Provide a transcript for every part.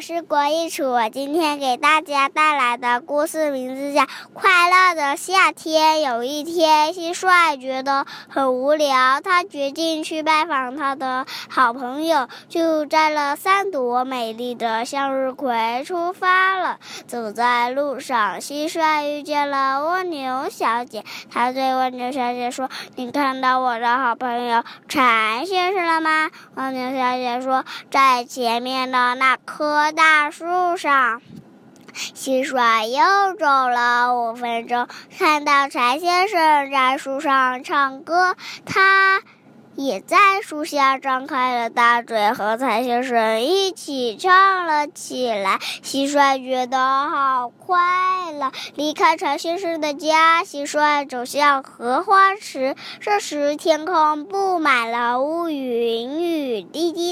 我是郭一楚。我今天给大家带来的故事名字叫《快乐的夏天》。有一天，蟋蟀觉得很无聊，他决定去拜访他的好朋友，就摘了三朵美丽的向日葵，出发了。走在路上，蟋蟀遇见了蜗牛小姐，他对蜗牛小姐说：“你看到我的好朋友蝉先生了吗？”蜗牛小姐说：“在前面的那棵大树上。”蟋蟀又走了五分钟，看到柴先生在树上唱歌，他。也在树下张开了大嘴，和柴先生一起唱了起来。蟋蟀觉得好快乐。离开柴先生的家，蟋蟀走向荷花池。这时，天空布满了乌云，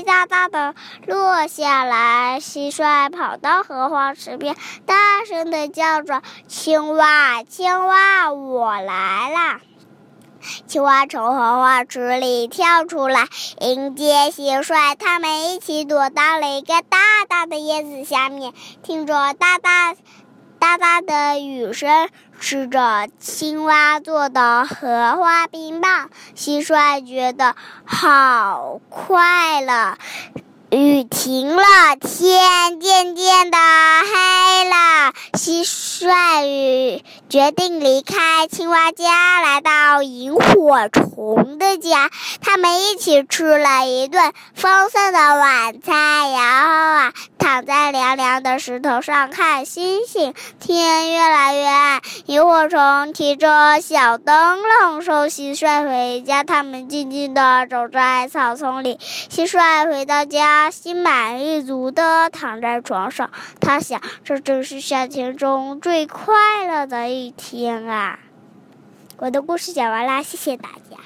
大大的落下来。蟋蟀跑到荷花池边，大声的叫着：“青蛙，青蛙，我来啦！”青蛙从荷花池里跳出来，迎接蟋蟀。他们一起躲到了一个大大的叶子下面，听着大大大大的雨声，吃着青蛙做的荷花冰棒。蟋蟀觉得好快乐。雨停了，天渐渐的黑了。蟋蟀决定离开青蛙家，来到萤火虫的家。他们一起吃了一顿丰盛的晚餐，然后啊，躺在凉凉的石头上看星星。天越来越暗，萤火虫提着小灯笼送蟋蟀回家。他们静静地走在草丛里。蟋蟀回到家。心满意足地躺在床上，他想：这正是夏天中最快乐的一天啊！我的故事讲完啦，谢谢大家。